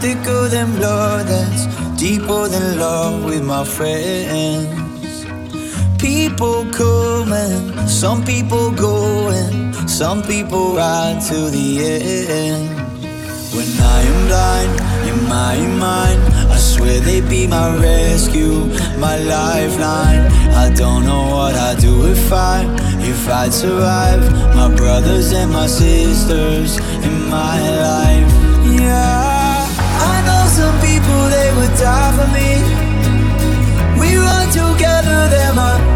thicker than blood, that's deeper than love with my friends. People coming, some people going, some people ride to the end. When I am blind in my mind, I swear they be my rescue, my lifeline. I don't know what I'd do if I, if I'd survive. My brothers and my sisters in my life. Yeah, die for me. We run together, they're my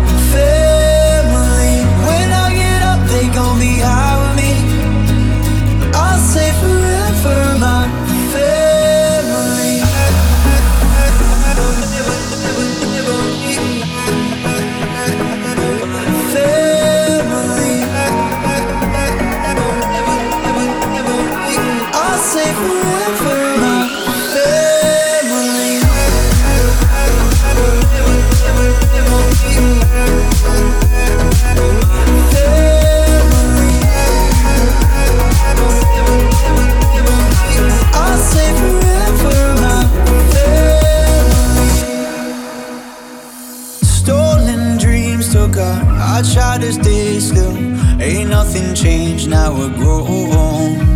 her. I tried to stay still. Ain't nothing changed, now we're grown.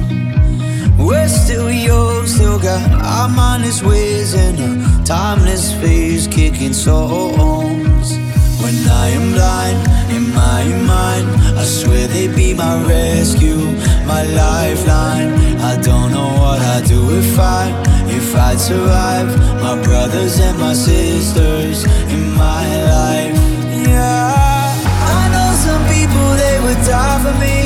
We're still young, still got our mindless ways and a timeless phase kicking songs. When I am blind in my mind, I swear they be my rescue, my lifeline. I don't know what I'd do if I, if I'd survive. My brothers and my sisters in my life. Yeah, for me.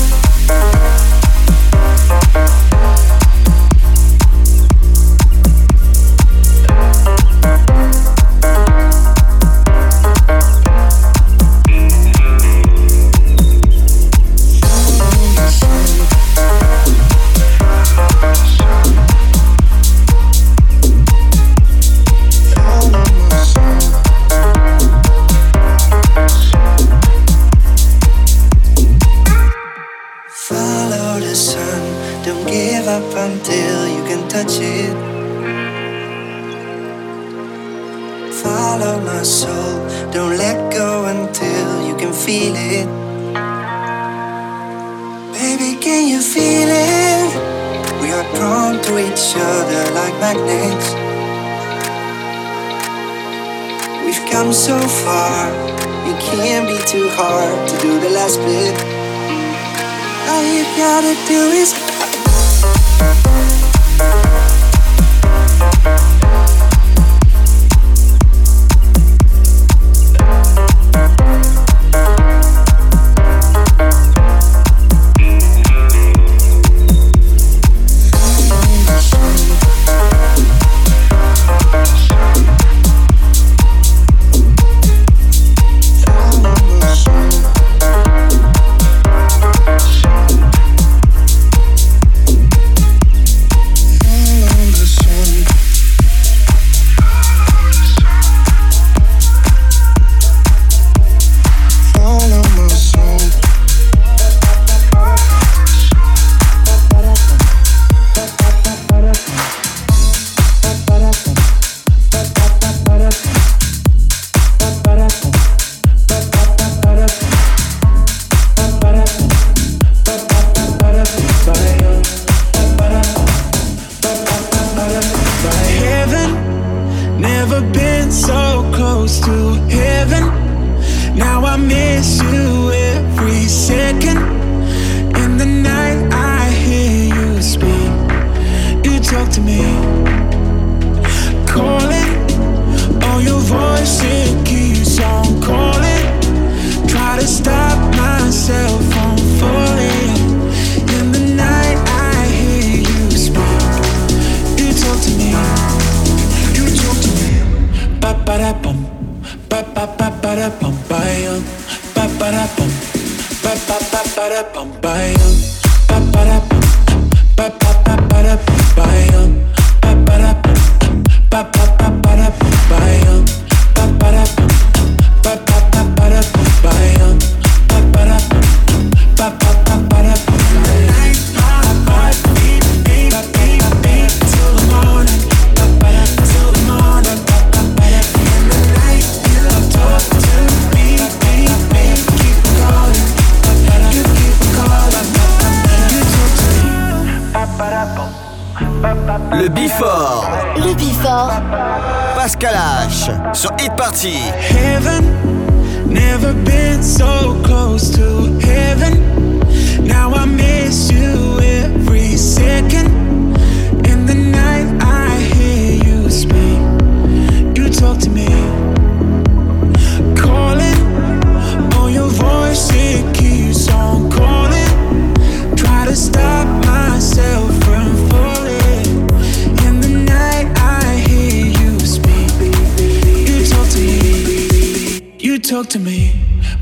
talk to me.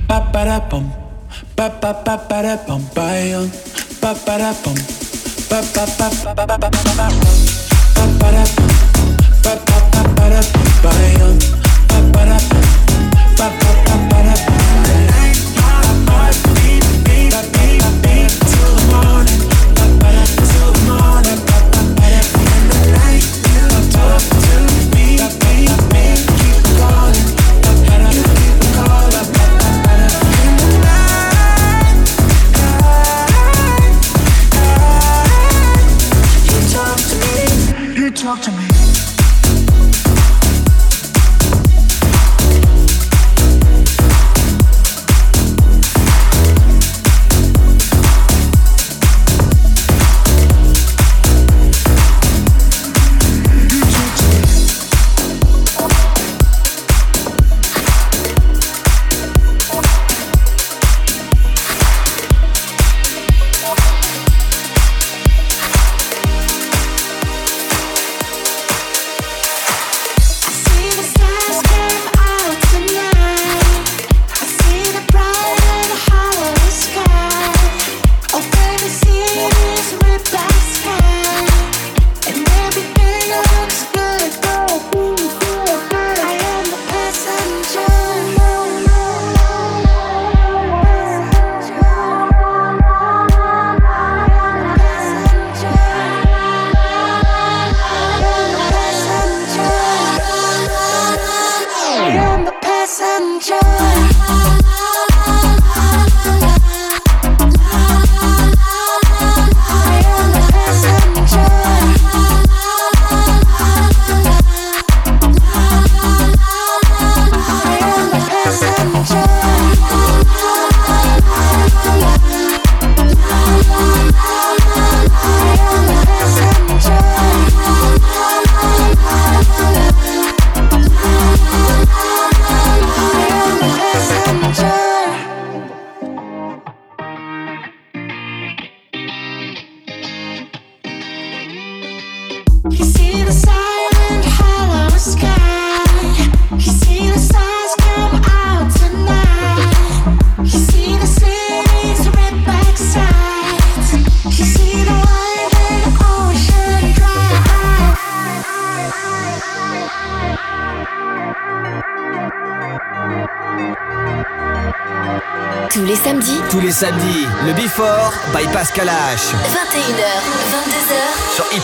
Ba ba da bum, ba ba da da. By Pascal H. 21h, 22h. Sur Hit